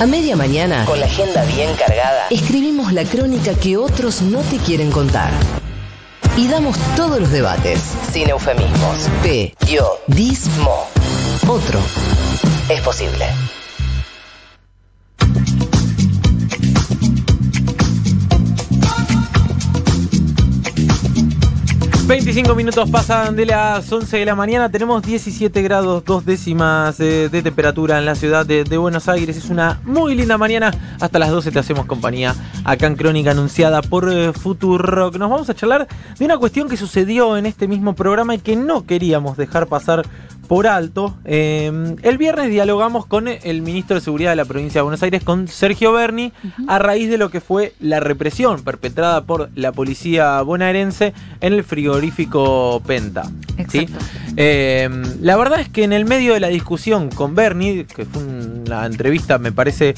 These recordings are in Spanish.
A media mañana, con la agenda bien cargada, escribimos la crónica que otros no te quieren contar. Y damos todos los debates, sin eufemismos. P, yo, dis, mo. Otro. Es posible. 25 minutos pasan de las 11 de la mañana, tenemos 17 grados, dos décimas de, temperatura en la ciudad de, Buenos Aires. Es una muy linda mañana, hasta las 12 te hacemos compañía acá en Crónica anunciada por eh, Rock. Nos vamos a charlar de una cuestión que sucedió en este mismo programa y que no queríamos dejar pasar por alto. Eh, el viernes dialogamos con el ministro de Seguridad de la provincia de Buenos Aires, con Sergio Berni, a raíz de lo que fue la represión perpetrada por la policía bonaerense en el frigorífico Penta. Eh, la verdad es que en el medio de la discusión con Berni, que fue una entrevista, me parece.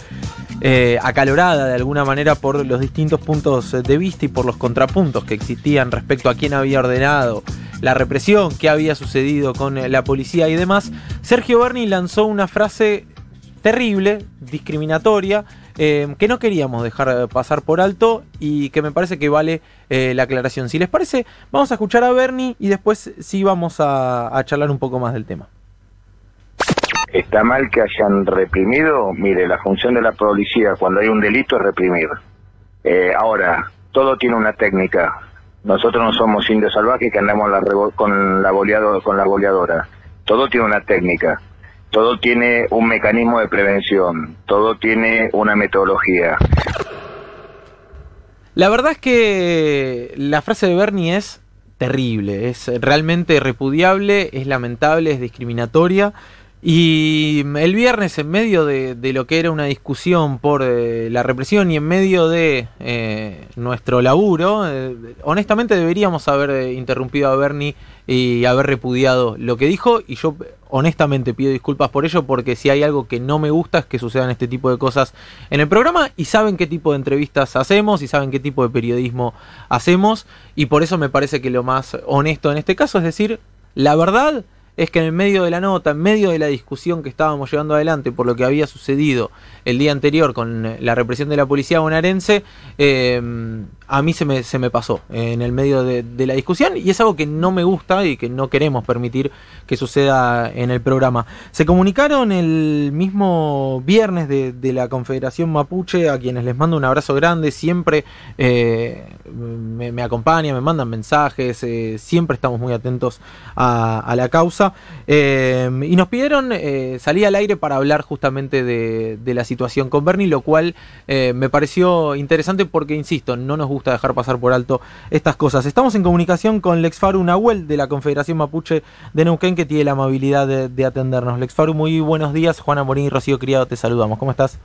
Eh, acalorada de alguna manera por los distintos puntos de vista y por los contrapuntos que existían respecto a quién había ordenado la represión, qué había sucedido con eh, la policía y demás, Sergio Berni lanzó una frase terrible, discriminatoria, eh, que no queríamos dejar pasar por alto y que me parece que vale eh, la aclaración. Si les parece, vamos a escuchar a Bernie y después sí vamos a, a, charlar un poco más del tema. Está mal que hayan reprimido, mire, la función de la policía cuando hay un delito es reprimir. ahora, todo tiene una técnica. Nosotros no somos indios salvajes que andamos con, la boleado, con la boleadora. Todo tiene una técnica, todo tiene un mecanismo de prevención, todo tiene una metodología. La verdad es que la frase de Bernie es terrible, es realmente repudiable, es lamentable, es discriminatoria. Y el viernes, en medio de, lo que era una discusión por eh, la represión y en medio de eh, nuestro laburo, eh, honestamente deberíamos haber interrumpido a Bernie y haber repudiado lo que dijo. Y yo honestamente pido disculpas por ello, porque si hay algo que no me gusta es que sucedan este tipo de cosas en el programa. Y saben qué tipo de entrevistas hacemos y saben qué tipo de periodismo hacemos. Y por eso me parece que lo más honesto en este caso es decir, la verdad es que en el medio de la nota, en medio de la discusión que estábamos llevando adelante por lo que había sucedido el día anterior con la represión de la policía bonaerense, eh, a mí se me, se me pasó en el medio de, la discusión y es algo que no me gusta y que no queremos permitir que suceda en el programa. Se comunicaron el mismo viernes de, la Confederación Mapuche, a quienes les mando un abrazo grande, siempre eh, me, acompañan, me mandan mensajes, eh, siempre estamos muy atentos a, la causa eh, y nos pidieron salir al aire para hablar justamente de, de la situación con Bernie, lo cual me pareció interesante porque, insisto, no nos gusta dejar pasar por alto estas cosas. Estamos en comunicación con Lex Faru Nahuel de la Confederación Mapuche de Neuquén que tiene la amabilidad de, atendernos. Lex Faru, muy buenos días. Juana Morín y Rocío Criado te saludamos. ¿Cómo estás?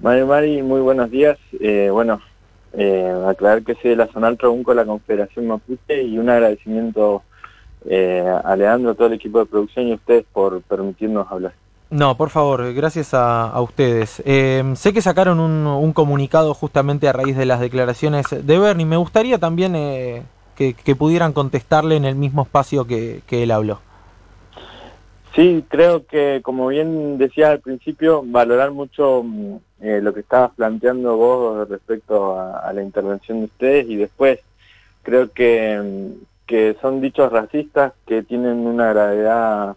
Mari Mari, muy buenos días. Eh, bueno, eh, aclarar que soy de la zona Alto con la Confederación Mapuche y un agradecimiento eh, a Leandro, a todo el equipo de producción y a ustedes por permitirnos hablar. No, por favor, gracias a, ustedes. Eh, sé que sacaron un, comunicado justamente a raíz de las declaraciones de Bernie. Me gustaría también eh, que, pudieran contestarle en el mismo espacio que, él habló. Sí, creo que, como bien decías al principio, valorar mucho mm, eh, lo que estabas planteando vos respecto a, la intervención de ustedes y después creo que, mm, que son dichos racistas que tienen una gravedad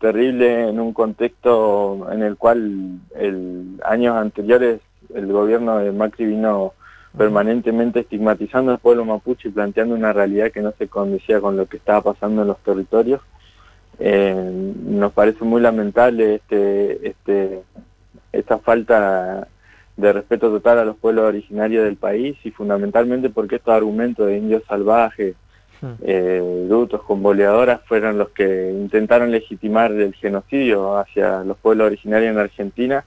terrible en un contexto en el cual el años anteriores el gobierno de Macri vino permanentemente estigmatizando al pueblo mapuche y planteando una realidad que no se condecía con lo que estaba pasando en los territorios. Eh, nos parece muy lamentable este, este, esta falta de respeto total a los pueblos originarios del país y fundamentalmente porque estos argumentos de indios salvajes, eh, dutos con boleadoras fueron los que intentaron legitimar el genocidio hacia los pueblos originarios en Argentina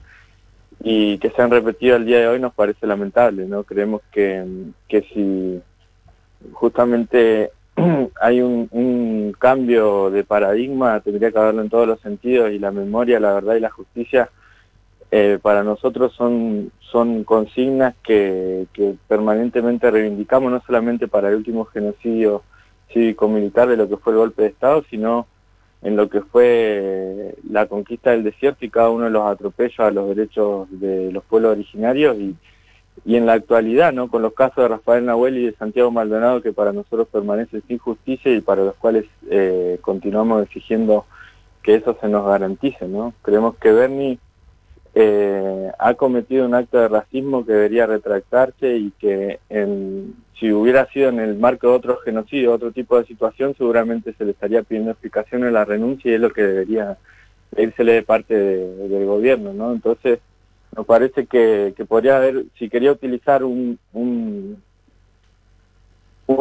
y que se han repetido al día de hoy nos parece lamentable, ¿no? Creemos que, que si justamente hay un, cambio de paradigma, tendría que haberlo en todos los sentidos y la memoria, la verdad y la justicia eh, para nosotros son, son consignas que permanentemente reivindicamos, no solamente para el último genocidio cívico-militar de lo que fue el golpe de Estado, sino en lo que fue la conquista del desierto y cada uno de los atropellos a los derechos de los pueblos originarios y, y en la actualidad, ¿no? Con los casos de Rafael Nahuel y de Santiago Maldonado que para nosotros permanecen sin justicia y para los cuales eh, continuamos exigiendo que eso se nos garantice, ¿no? Creemos que Bernie eh, ha cometido un acto de racismo que debería retractarse y que en, si hubiera sido en el marco de otro genocidio, otro tipo de situación, seguramente se le estaría pidiendo explicación en la renuncia y es lo que debería pedírsele de parte del gobierno, ¿no? Entonces, nos parece que, podría haber, si quería utilizar un, un,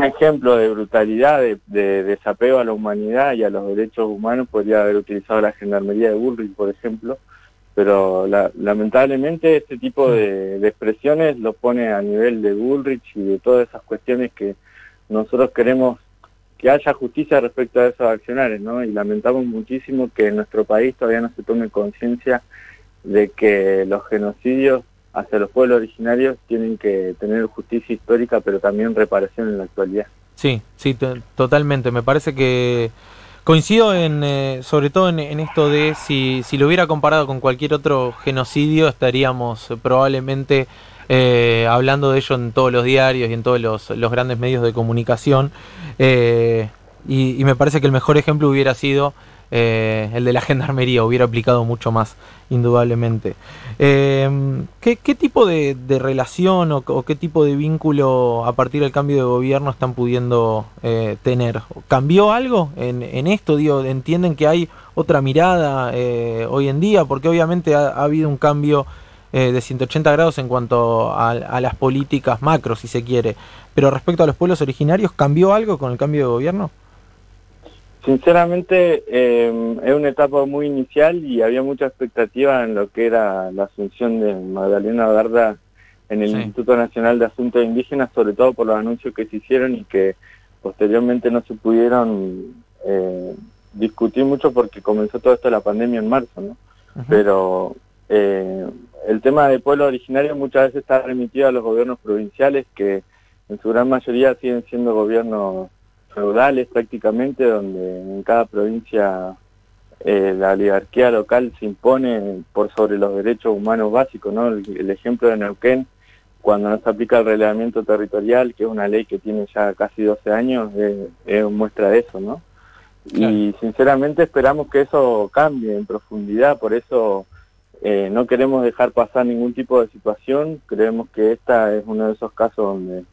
ejemplo de brutalidad, de, de, desapego a la humanidad y a los derechos humanos, podría haber utilizado la gendarmería de Bullrich, por ejemplo, pero lamentablemente este tipo de, expresiones lo pone a nivel de Bullrich y de todas esas cuestiones que nosotros queremos que haya justicia respecto a esos accionarios, ¿no? Y lamentamos muchísimo que en nuestro país todavía no se tome conciencia de que los genocidios hacia los pueblos originarios tienen que tener justicia histórica, pero también reparación en la actualidad. Sí, sí, totalmente. Me parece que Coincido en, eh, sobre todo en, esto de si, si lo hubiera comparado con cualquier otro genocidio, estaríamos eh, probablemente eh, hablando de ello en todos los diarios y en todos los, grandes medios de comunicación. y, me parece que el mejor ejemplo hubiera sido eh, el de la gendarmería hubiera aplicado mucho más, indudablemente. Eh, ¿qué, tipo de, relación o, qué tipo de vínculo a partir del cambio de gobierno están pudiendo eh, tener? ¿Cambió algo en, esto? Digo, ¿Entienden que hay otra mirada hoy en día? Porque obviamente ha, habido un cambio de 180 grados en cuanto a, a las políticas macro, si se quiere. Pero respecto a los pueblos originarios, ¿cambió algo con el cambio de gobierno? Sinceramente, eh, es una etapa muy inicial y había mucha expectativa en lo que era la asunción de Magdalena Garda en el Instituto Nacional de Asuntos Indígenas, sobre todo por los anuncios que se hicieron y que posteriormente no se pudieron eh, discutir mucho porque comenzó todo esto de la pandemia en marzo, ¿no? Pero eh, el tema de pueblo originario muchas veces está remitido a los gobiernos provinciales que en su gran mayoría siguen siendo gobiernos feudales prácticamente, donde en cada provincia eh, la oligarquía local se impone por sobre los derechos humanos básicos, ¿no? El, ejemplo de Neuquén, cuando no se aplica el relevamiento territorial, que es una ley que tiene ya casi 12 años, es muestra de eso, ¿no? Y sinceramente esperamos que eso cambie en profundidad, por eso eh, no queremos dejar pasar ningún tipo de situación, creemos que esta es uno de esos casos donde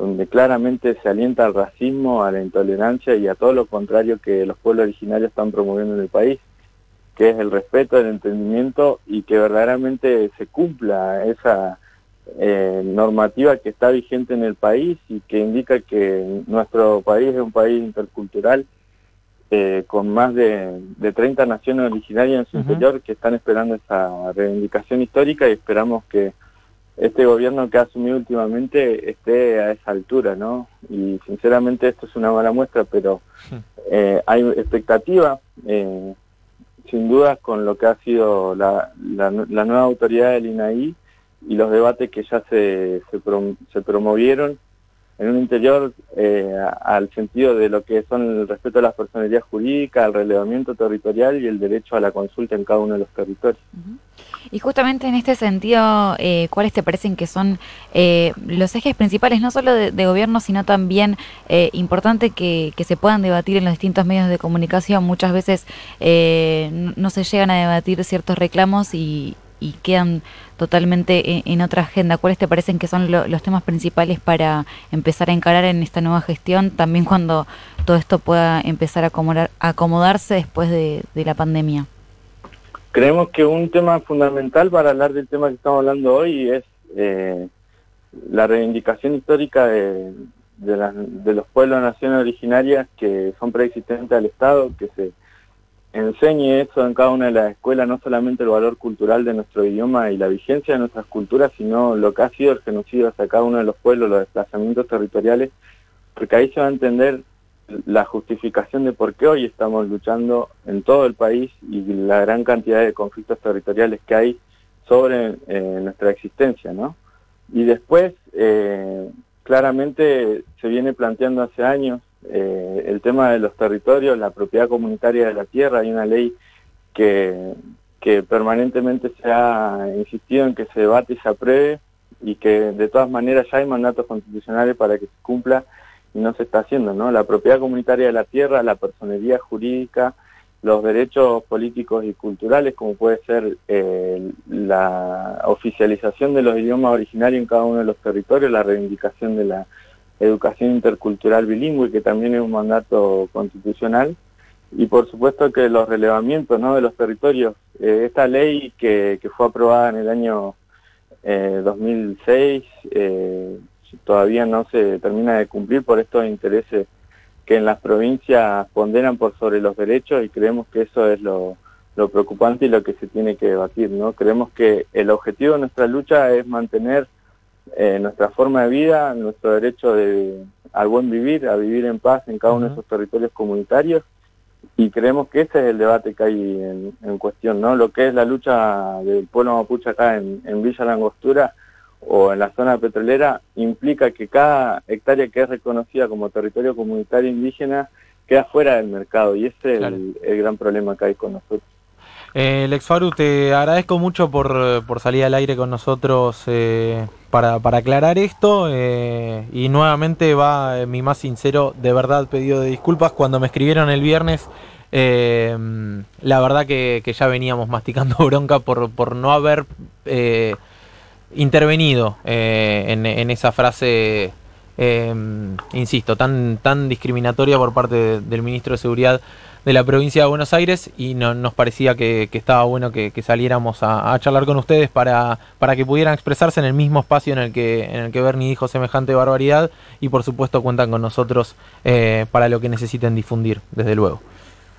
donde claramente se alienta al racismo, a la intolerancia y a todo lo contrario que los pueblos originarios están promoviendo en el país, que es el respeto, el entendimiento y que verdaderamente se cumpla esa eh, normativa que está vigente en el país y que indica que nuestro país es un país intercultural eh, con más de, de, 30 naciones originarias en su interior que están esperando esa reivindicación histórica y esperamos que este gobierno que ha asumido últimamente esté a esa altura, ¿no? Y sinceramente esto es una mala muestra, pero eh, hay expectativa, eh, sin dudas, con lo que ha sido la, la, nueva autoridad del INAI y los debates que ya se, se, se promovieron en un interior eh, al sentido de lo que son el respeto a las personalidades jurídicas, el relevamiento territorial y el derecho a la consulta en cada uno de los territorios. Y justamente en este sentido, eh, ¿cuáles te parecen que son eh, los ejes principales, no solo de, gobierno, sino también eh, importante que, se puedan debatir en los distintos medios de comunicación? Muchas veces no, se llegan a debatir ciertos reclamos y, y quedan totalmente en, otra agenda. ¿Cuáles te parecen que son los temas principales para empezar a encarar en esta nueva gestión, también cuando todo esto pueda empezar a, acomodarse después de, la pandemia? Creemos que un tema fundamental para hablar del tema que estamos hablando hoy es eh, la reivindicación histórica de, de los pueblos naciones originarias que son preexistentes al Estado, que se enseñe eso en cada una de las escuelas, no solamente el valor cultural de nuestro idioma y la vigencia de nuestras culturas, sino lo que ha sido el genocidio hacia cada uno de los pueblos, los desplazamientos territoriales, porque ahí se va a entender la justificación de por qué hoy estamos luchando en todo el país y la gran cantidad de conflictos territoriales que hay sobre eh, nuestra existencia, ¿no? Y después, eh, claramente se viene planteando hace años eh, el tema de los territorios, la propiedad comunitaria de la tierra, hay una ley que, que permanentemente se ha insistido en que se debate y se apruebe y que de todas maneras ya hay mandatos constitucionales para que se cumpla y no se está haciendo, ¿no? La propiedad comunitaria de la tierra, la personería jurídica, los derechos políticos y culturales, como puede ser eh, la oficialización de los idiomas originarios en cada uno de los territorios, la reivindicación de la educación intercultural bilingüe, que también es un mandato constitucional, y por supuesto que los relevamientos ¿no? de los territorios. Eh, esta ley que, que, fue aprobada en el año eh, 2006 eh, todavía no se termina de cumplir por estos intereses que en las provincias ponderan por sobre los derechos y creemos que eso es lo, lo preocupante y lo que se tiene que debatir. ¿no? Creemos que el objetivo de nuestra lucha es mantener eh, nuestra forma de vida, nuestro derecho de, al buen vivir, a vivir en paz en cada uno de esos territorios comunitarios y creemos que ese es el debate que hay en, cuestión, ¿no? Lo que es la lucha del pueblo mapuche acá en, en Villa Langostura o en la zona petrolera implica que cada hectárea que es reconocida como territorio comunitario indígena queda fuera del mercado y ese es el, gran problema que hay con nosotros. Eh, Lex Faru, te agradezco mucho por, por salir al aire con nosotros eh, para, para, aclarar esto eh, y nuevamente va eh, mi más sincero, de verdad, pedido de disculpas. Cuando me escribieron el viernes, la verdad que, que, ya veníamos masticando bronca por, por no haber intervenido en, esa frase, insisto, tan, tan discriminatoria por parte de, del ministro de Seguridad de la provincia de Buenos Aires y no, nos parecía que, que estaba bueno que, que saliéramos a, a, charlar con ustedes para, para que pudieran expresarse en el mismo espacio en el que, en el que Bernie dijo semejante barbaridad y por supuesto cuentan con nosotros eh, para lo que necesiten difundir, desde luego.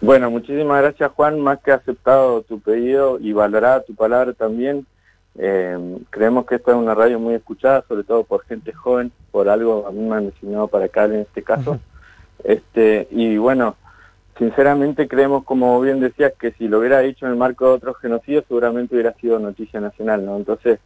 Bueno, muchísimas gracias Juan, más que aceptado tu pedido y valorada tu palabra también. Eh, creemos que esta es una radio muy escuchada, sobre todo por gente joven, por algo a mí me han designado para acá en este caso. este Y bueno, Sinceramente creemos, como bien decías, que si lo hubiera dicho en el marco de otro genocidio seguramente hubiera sido noticia nacional, ¿no? Entonces,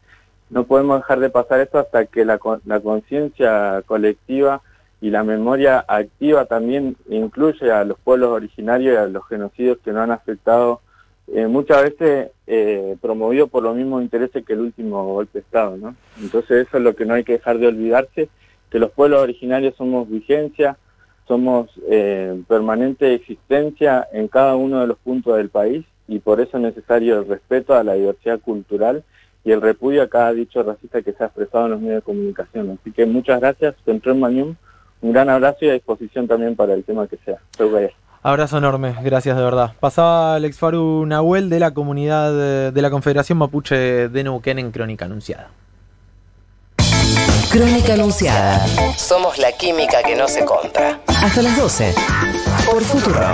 no podemos dejar de pasar esto hasta que la, la conciencia colectiva y la memoria activa también incluye a los pueblos originarios y a los genocidios que no han afectado, eh, muchas veces eh, promovido por los mismos intereses que el último golpe de Estado, ¿no? Entonces eso es lo que no hay que dejar de olvidarse, que los pueblos originarios somos vigencia, somos eh, permanente existencia en cada uno de los puntos del país y por eso es necesario el respeto a la diversidad cultural y el repudio a cada dicho racista que se ha expresado en los medios de comunicación. Así que muchas gracias, Centro Mañum, un gran abrazo y a disposición también para el tema que sea. Abrazo enorme, gracias de verdad. Pasaba Alex Faru Nahuel de la comunidad de la Confederación Mapuche de Neuquén en Crónica Anunciada. Crónica Anunciada. Somos la química que no se compra. Hasta las 12. Por Futuro.